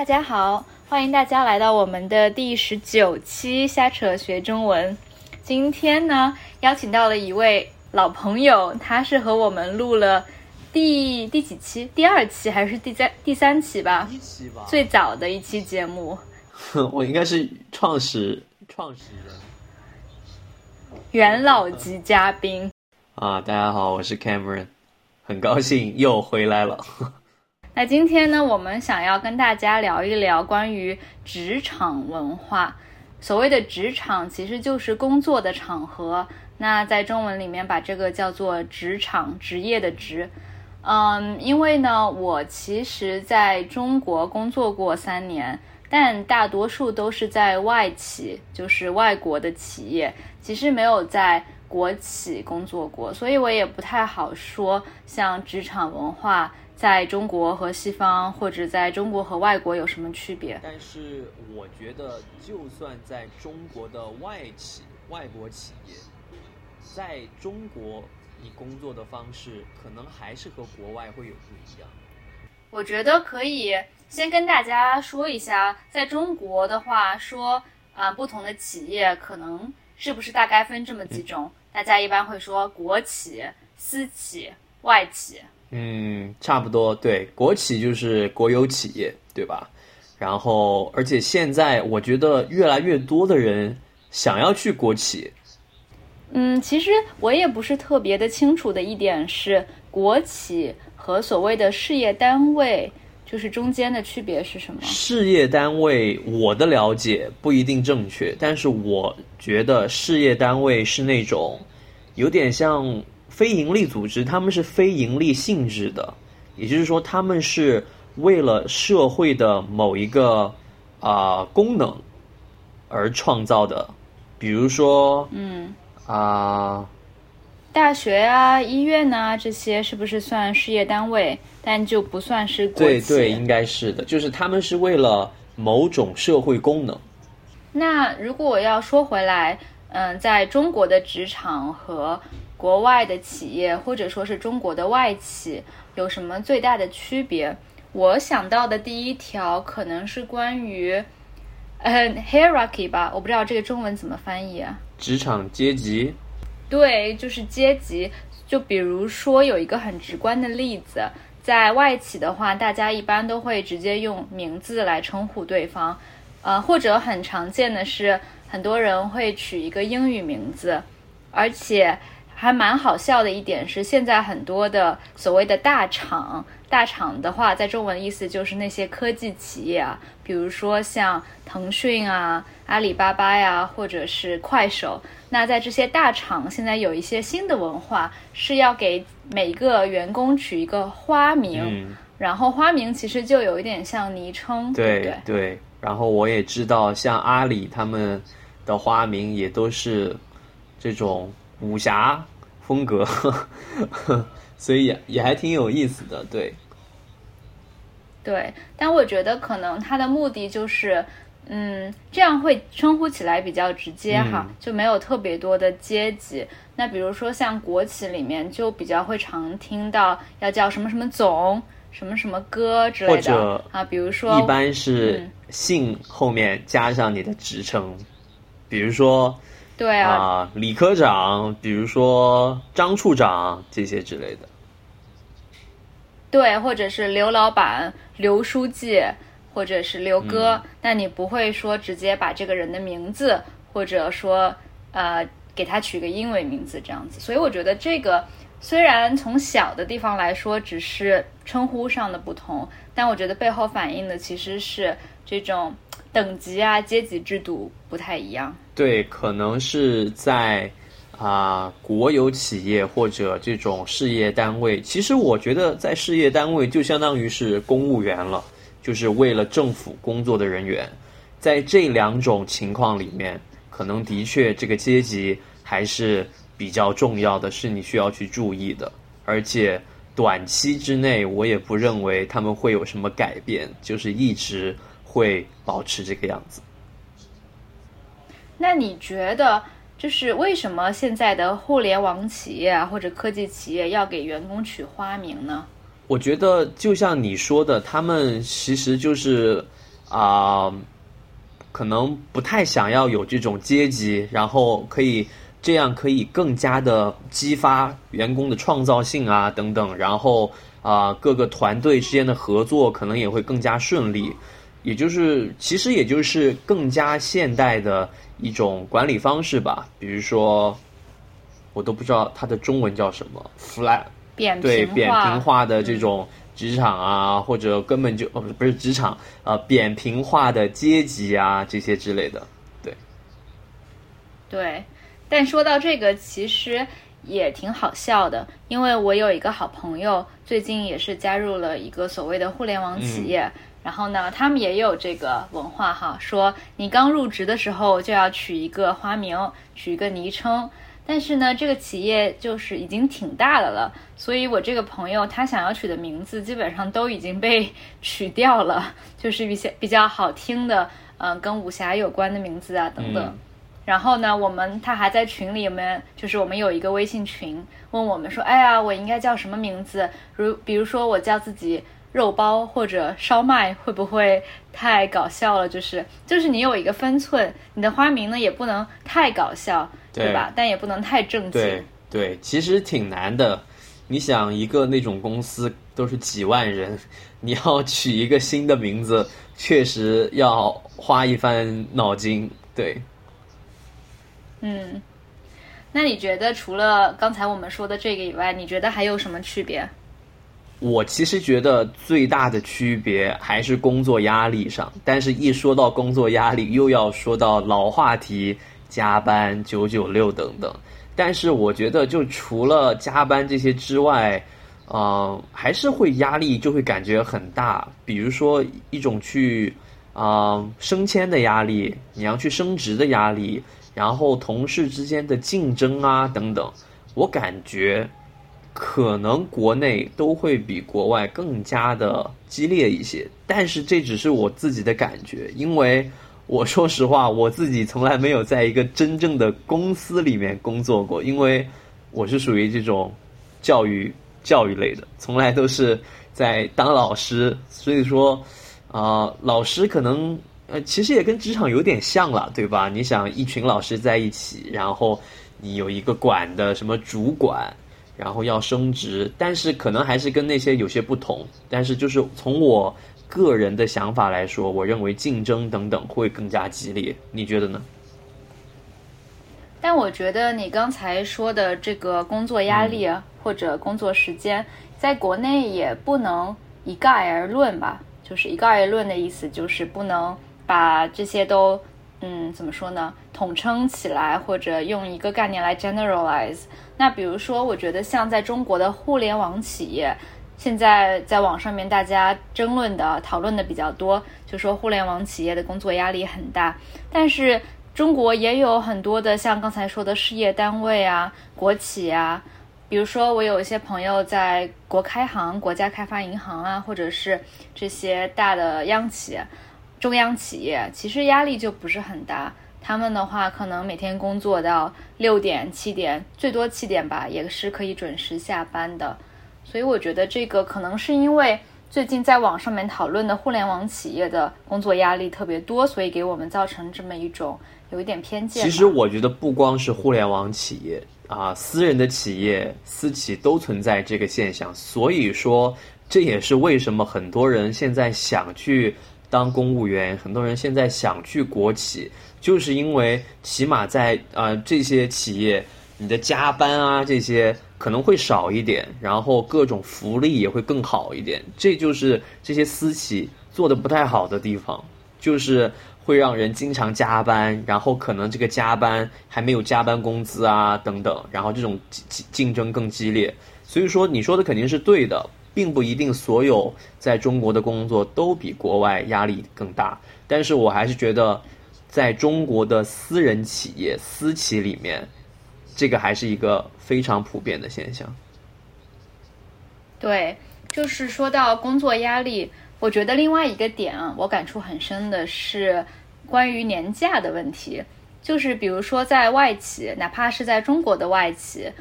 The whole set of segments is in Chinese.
大家好，欢迎大家来到我们的第十九期瞎扯学中文。今天呢，邀请到了一位老朋友，他是和我们录了第第几期？第二期还是第三第三期吧？一期吧，最早的一期节目，我应该是创始创始人元老级嘉宾。啊！大家好，我是 Cameron，很高兴又回来了。那今天呢，我们想要跟大家聊一聊关于职场文化。所谓的职场，其实就是工作的场合。那在中文里面，把这个叫做职场，职业的职。嗯，因为呢，我其实在中国工作过三年，但大多数都是在外企，就是外国的企业，其实没有在国企工作过，所以我也不太好说像职场文化。在中国和西方，或者在中国和外国有什么区别？但是我觉得，就算在中国的外企、外国企业，在中国你工作的方式，可能还是和国外会有不一样。我觉得可以先跟大家说一下，在中国的话，说啊，不同的企业可能是不是大概分这么几种？大家一般会说国企、私企、外企。嗯，差不多对，国企就是国有企业，对吧？然后，而且现在我觉得越来越多的人想要去国企。嗯，其实我也不是特别的清楚的一点是，国企和所谓的事业单位，就是中间的区别是什么？事业单位，我的了解不一定正确，但是我觉得事业单位是那种有点像。非营利组织，他们是非盈利性质的，也就是说，他们是为了社会的某一个啊功能而创造的，比如说，嗯啊，大学啊、医院啊这些是不是算事业单位？但就不算是国企。对对，应该是的，就是他们是为了某种社会功能。那如果我要说回来，嗯，在中国的职场和国外的企业或者说是中国的外企有什么最大的区别？我想到的第一条可能是关于，呃，hierarchy 吧，我不知道这个中文怎么翻译啊。职场阶级。对，就是阶级。就比如说有一个很直观的例子，在外企的话，大家一般都会直接用名字来称呼对方，呃，或者很常见的是，很多人会取一个英语名字，而且。还蛮好笑的一点是，现在很多的所谓的大厂，大厂的话，在中文意思就是那些科技企业啊，比如说像腾讯啊、阿里巴巴呀，或者是快手。那在这些大厂，现在有一些新的文化，是要给每个员工取一个花名，然后花名其实就有一点像昵称，对对？对。然后我也知道，像阿里他们的花名也都是这种。武侠风格，呵呵所以也也还挺有意思的，对。对，但我觉得可能他的目的就是，嗯，这样会称呼起来比较直接哈，就没有特别多的阶级。那比如说像国企里面，就比较会常听到要叫什么什么总、什么什么哥之类的啊。比如说，一般是姓后面加上你的职称，比如说。对啊，李科长，比如说张处长这些之类的。对，或者是刘老板、刘书记，或者是刘哥，但你不会说直接把这个人的名字，或者说呃给他取个英文名字这样子。所以我觉得这个虽然从小的地方来说只是称呼上的不同，但我觉得背后反映的其实是这种。等级啊，阶级制度不太一样。对，可能是在啊国有企业或者这种事业单位。其实我觉得，在事业单位就相当于是公务员了，就是为了政府工作的人员。在这两种情况里面，可能的确这个阶级还是比较重要的，是你需要去注意的。而且短期之内，我也不认为他们会有什么改变，就是一直。会保持这个样子。那你觉得，就是为什么现在的互联网企业啊，或者科技企业要给员工取花名呢？我觉得，就像你说的，他们其实就是啊，可能不太想要有这种阶级，然后可以这样可以更加的激发员工的创造性啊等等，然后啊各个团队之间的合作可能也会更加顺利，也就是其实也就是更加现代的一种管理方式吧，比如说。我都不知道它的中文叫什么，flat，扁对扁平化的这种职场啊，或者根本就哦不是职场，呃扁平化的阶级啊这些之类的，对。对，但说到这个，其实也挺好笑的，因为我有一个好朋友，最近也是加入了一个所谓的互联网企业，然后呢，他们也有这个文化哈，说你刚入职的时候就要取一个花名，取一个昵称。但是呢，这个企业就是已经挺大的了，所以我这个朋友他想要取的名字基本上都已经被取掉了，就是一些比较好听的，嗯，跟武侠有关的名字啊等等。然后呢，我们他还在群里面，就是我们有一个微信群，问我们说，哎呀，我应该叫什么名字？如比如说我叫自己肉包或者烧麦，会不会太搞笑了？就是就是你有一个分寸，你的花名呢也不能太搞笑。对吧？但也不能太正经。对对，其实挺难的。你想，一个那种公司都是几万人，你要取一个新的名字，确实要花一番脑筋。对。嗯，那你觉得除了刚才我们说的这个以外，你觉得还有什么区别？我其实觉得最大的区别还是工作压力上，但是一说到工作压力，又要说到老话题。加班九九六等等，但是我觉得就除了加班这些之外，嗯，还是会压力就会感觉很大。比如说一种去啊升迁的压力，你要去升职的压力，然后同事之间的竞争啊等等，我感觉可能国内都会比国外更加的激烈一些。但是这只是我自己的感觉，因为。我说实话，我自己从来没有在一个真正的公司里面工作过，因为我是属于这种教育教育类的，从来都是在当老师。所以说，啊，老师可能呃，其实也跟职场有点像了，对吧？你想一群老师在一起，然后你有一个管的什么主管，然后要升职，但是可能还是跟那些有些不同。但是就是从我。个人的想法来说，我认为竞争等等会更加激烈，你觉得呢？但我觉得你刚才说的这个工作压力或者工作时间，在国内也不能一概而论吧。就是一概而论的意思，就是不能把这些都嗯怎么说呢，统称起来，或者用一个概念来 generalize。那比如说，我觉得像在中国的互联网企业。现在在网上面，大家争论的、讨论的比较多，就说互联网企业的工作压力很大。但是中国也有很多的，像刚才说的事业单位啊、国企啊，比如说我有一些朋友在国开行、国家开发银行啊，或者是这些大的央企、中央企业，其实压力就不是很大。他们的话，可能每天工作到六点、七点，最多七点吧，也是可以准时下班的。所以我觉得这个可能是因为最近在网上面讨论的互联网企业的工作压力特别多，所以给我们造成这么一种有一点偏见。其实我觉得不光是互联网企业啊，私人的企业、私企都存在这个现象。所以说，这也是为什么很多人现在想去当公务员，很多人现在想去国企，就是因为起码在啊这些企业，你的加班啊这些。可能会少一点，然后各种福利也会更好一点。这就是这些私企做的不太好的地方，就是会让人经常加班，然后可能这个加班还没有加班工资啊等等，然后这种竞竞争更激烈。所以说你说的肯定是对的，并不一定所有在中国的工作都比国外压力更大。但是我还是觉得，在中国的私人企业、私企里面。这个还是一个非常普遍的现象。对，就是说到工作压力，我觉得另外一个点，我感触很深的是关于年假的问题。就是比如说在外企，哪怕是在中国的外企，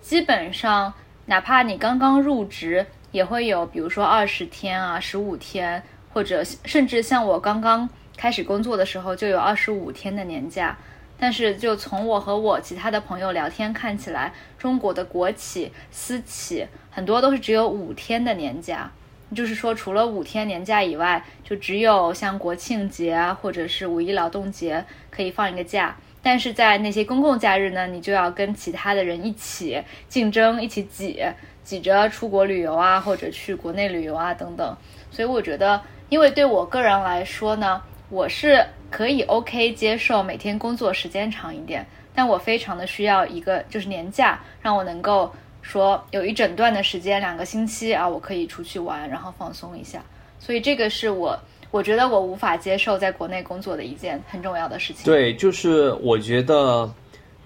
基本上哪怕你刚刚入职，也会有比如说二十天啊、十五天或者甚至像我刚刚开始工作的时候就有二十五天的年假。但是就从我和我其他的朋友聊天看起来，中国的国企、私企很多都是只有五天的年假。就是说，除了五天年假以外，就只有像国庆节啊，或者是五一劳动节可以放一个假。但是在那些公共假日呢，你就要跟其他的人一起竞争，一起挤挤着出国旅游啊，或者去国内旅游啊等等。所以我觉得，因为对我个人来说呢，我是可以 OK 接受每天工作时间长一点，但我非常的需要一个就是年假，让我能够。说有一整段的时间，两个星期啊，我可以出去玩，然后放松一下。所以这个是我我觉得我无法接受在国内工作的一件很重要的事情。对，就是我觉得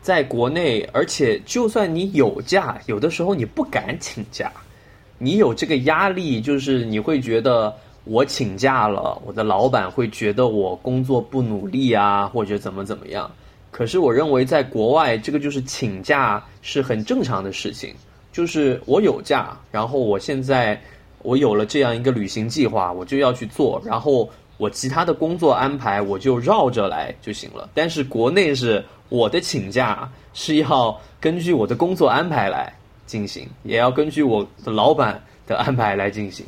在国内，而且就算你有假，有的时候你不敢请假，你有这个压力，就是你会觉得我请假了，我的老板会觉得我工作不努力啊，或者怎么怎么样。可是我认为，在国外，这个就是请假是很正常的事情。就是我有假，然后我现在我有了这样一个旅行计划，我就要去做。然后我其他的工作安排，我就绕着来就行了。但是国内是我的请假是要根据我的工作安排来进行，也要根据我的老板的安排来进行。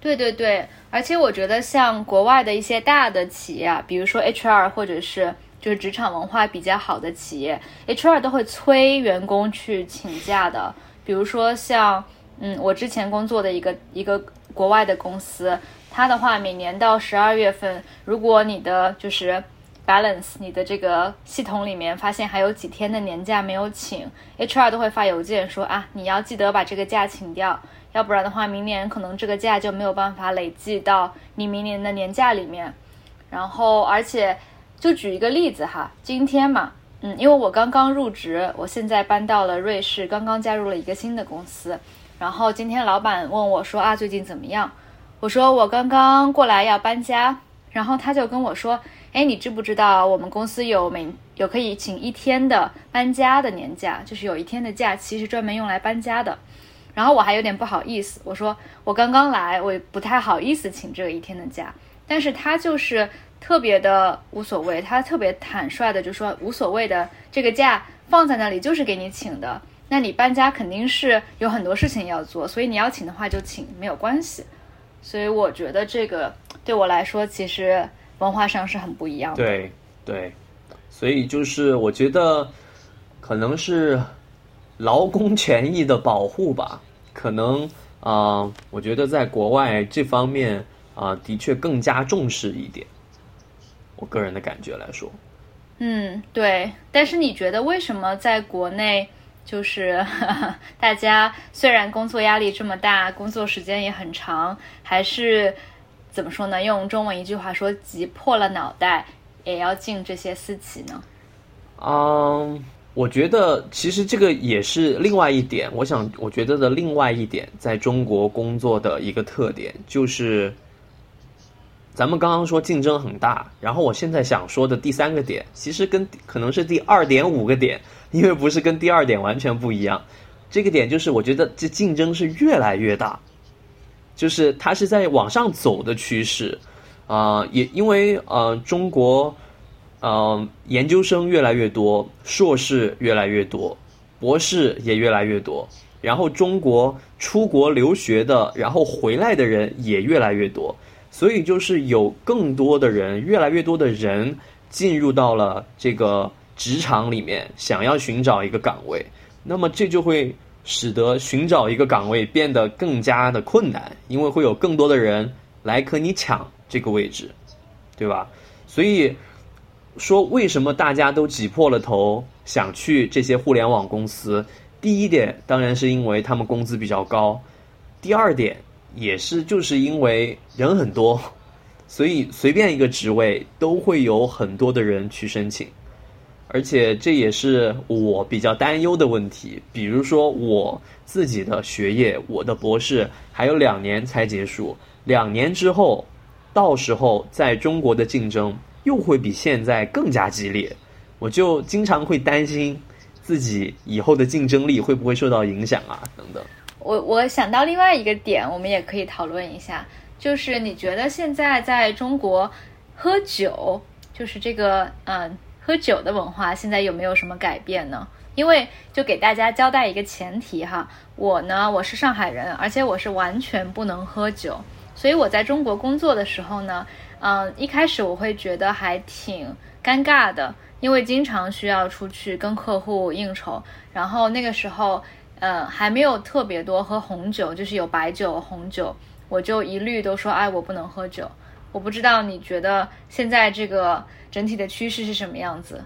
对对对，而且我觉得像国外的一些大的企业，啊，比如说 HR 或者是就是职场文化比较好的企业，HR 都会催员工去请假的。比如说像嗯，我之前工作的一个一个国外的公司，它的话每年到十二月份，如果你的就是 balance 你的这个系统里面发现还有几天的年假没有请，HR 都会发邮件说啊，你要记得把这个假请掉。要不然的话，明年可能这个假就没有办法累计到你明年的年假里面。然后，而且就举一个例子哈，今天嘛，嗯，因为我刚刚入职，我现在搬到了瑞士，刚刚加入了一个新的公司。然后今天老板问我说啊，最近怎么样？我说我刚刚过来要搬家。然后他就跟我说，哎，你知不知道我们公司有每有可以请一天的搬家的年假，就是有一天的假期是专门用来搬家的。然后我还有点不好意思，我说我刚刚来，我也不太好意思请这一天的假。但是他就是特别的无所谓，他特别坦率的就说无所谓的，这个假放在那里就是给你请的。那你搬家肯定是有很多事情要做，所以你要请的话就请，没有关系。所以我觉得这个对我来说其实文化上是很不一样的。对对，所以就是我觉得可能是。劳工权益的保护吧，可能啊，我觉得在国外这方面啊，的确更加重视一点。我个人的感觉来说，嗯，对。但是你觉得为什么在国内，就是 大家虽然工作压力这么大，工作时间也很长，还是怎么说呢？用中文一句话说，急破了脑袋也要进这些私企呢？嗯。我觉得其实这个也是另外一点，我想我觉得的另外一点，在中国工作的一个特点就是，咱们刚刚说竞争很大，然后我现在想说的第三个点，其实跟可能是第二点五个点，因为不是跟第二点完全不一样。这个点就是我觉得这竞争是越来越大，就是它是在往上走的趋势啊，也因为呃中国。嗯，研究生越来越多，硕士越来越多，博士也越来越多。然后中国出国留学的，然后回来的人也越来越多。所以就是有更多的人，越来越多的人进入到了这个职场里面，想要寻找一个岗位。那么这就会使得寻找一个岗位变得更加的困难，因为会有更多的人来和你抢这个位置，对吧？所以。说为什么大家都挤破了头想去这些互联网公司？第一点当然是因为他们工资比较高，第二点也是就是因为人很多，所以随便一个职位都会有很多的人去申请，而且这也是我比较担忧的问题。比如说我自己的学业，我的博士还有两年才结束，两年之后，到时候在中国的竞争。又会比现在更加激烈，我就经常会担心自己以后的竞争力会不会受到影响啊，等等。我我想到另外一个点，我们也可以讨论一下，就是你觉得现在在中国喝酒，就是这个嗯喝酒的文化，现在有没有什么改变呢？因为就给大家交代一个前提哈，我呢我是上海人，而且我是完全不能喝酒，所以我在中国工作的时候呢，嗯一开始我会觉得还挺尴尬的，因为经常需要出去跟客户应酬，然后那个时候。呃，还没有特别多喝红酒，就是有白酒、红酒，我就一律都说，哎，我不能喝酒。我不知道你觉得现在这个整体的趋势是什么样子？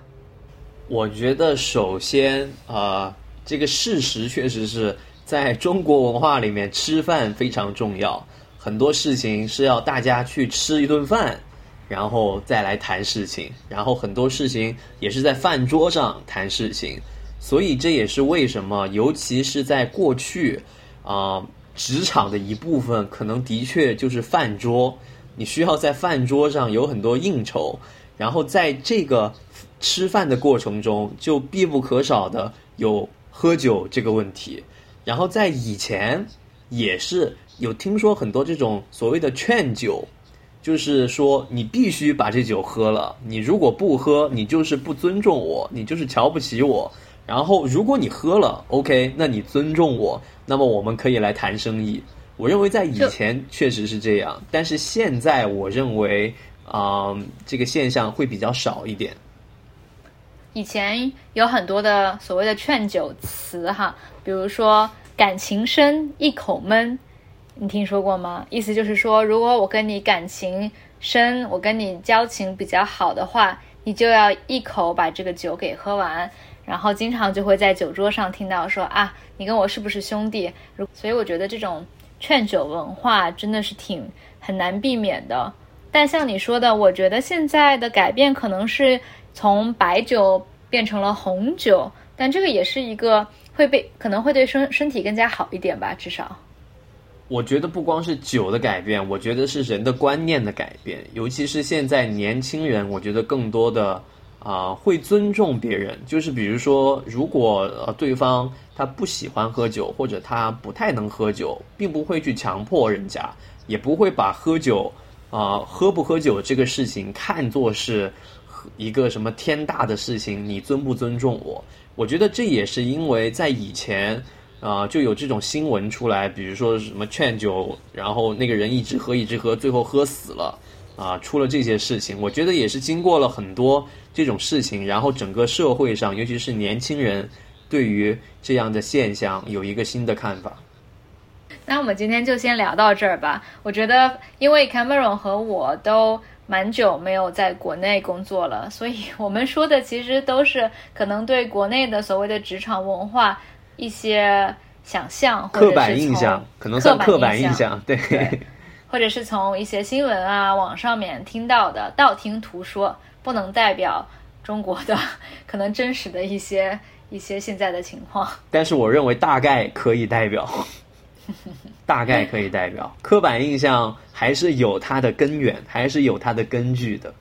我觉得首先啊，这个事实确实是在中国文化里面，吃饭非常重要，很多事情是要大家去吃一顿饭，然后再来谈事情，然后很多事情也是在饭桌上谈事情。所以这也是为什么，尤其是在过去，啊，职场的一部分可能的确就是饭桌，你需要在饭桌上有很多应酬，然后在这个吃饭的过程中，就必不可少的有喝酒这个问题。然后在以前也是有听说很多这种所谓的劝酒，就是说你必须把这酒喝了，你如果不喝，你就是不尊重我，你就是瞧不起我。然后，如果你喝了，OK，那你尊重我，那么我们可以来谈生意。我认为在以前确实是这样，但是现在我认为啊，这个现象会比较少一点。以前有很多的所谓的劝酒词哈，比如说感情深一口闷，你听说过吗？意思就是说，如果我跟你感情深，我跟你交情比较好的话，你就要一口把这个酒给喝完。然后经常就会在酒桌上听到说啊，你跟我是不是兄弟？如所以我觉得这种劝酒文化真的是挺很难避免的。但像你说的，我觉得现在的改变可能是从白酒变成了红酒，但这个也是一个会被可能会对身身体更加好一点吧，至少。我觉得不光是酒的改变，我觉得是人的观念的改变，尤其是现在年轻人，我觉得更多的。啊，会尊重别人，就是比如说，如果呃对方他不喜欢喝酒，或者他不太能喝酒，并不会去强迫人家，也不会把喝酒啊喝不喝酒这个事情看作是一个什么天大的事情。你尊不尊重我？我觉得这也是因为在以前啊就有这种新闻出来，比如说什么劝酒，然后那个人一直喝一直喝，最后喝死了。啊，出了这些事情，我觉得也是经过了很多这种事情，然后整个社会上，尤其是年轻人，对于这样的现象有一个新的看法。那我们今天就先聊到这儿吧。我觉得，因为 Cameron 和我都蛮久没有在国内工作了，所以我们说的其实都是可能对国内的所谓的职场文化一些想象，刻板印象，可能算刻板印象，对。或者是从一些新闻啊网上面听到的道听途说，不能代表中国的可能真实的一些一些现在的情况。但是我认为大概可以代表，大概可以代表刻板印象还是有它的根源，还是有它的根据的。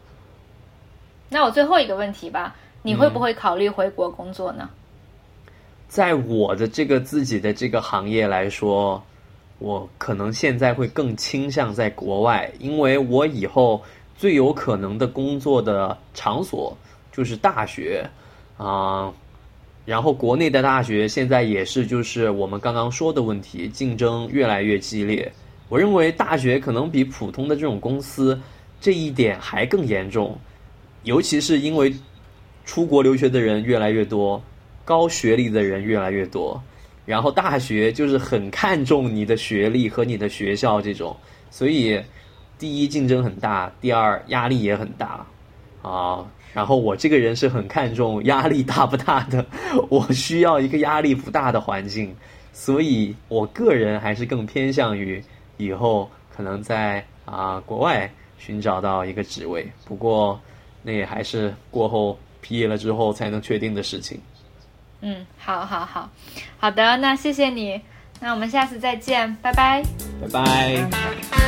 那我最后一个问题吧，你会不会考虑回国工作呢？在我的这个自己的这个行业来说。我可能现在会更倾向在国外，因为我以后最有可能的工作的场所就是大学啊，然后国内的大学现在也是就是我们刚刚说的问题，竞争越来越激烈。我认为大学可能比普通的这种公司这一点还更严重，尤其是因为出国留学的人越来越多，高学历的人越来越多。然后大学就是很看重你的学历和你的学校这种，所以第一竞争很大，第二压力也很大啊。然后我这个人是很看重压力大不大的，我需要一个压力不大的环境，所以我个人还是更偏向于以后可能在啊国外寻找到一个职位。不过那也还是过后毕业了之后才能确定的事情。嗯，好，好，好，好的，那谢谢你，那我们下次再见，拜拜，拜拜。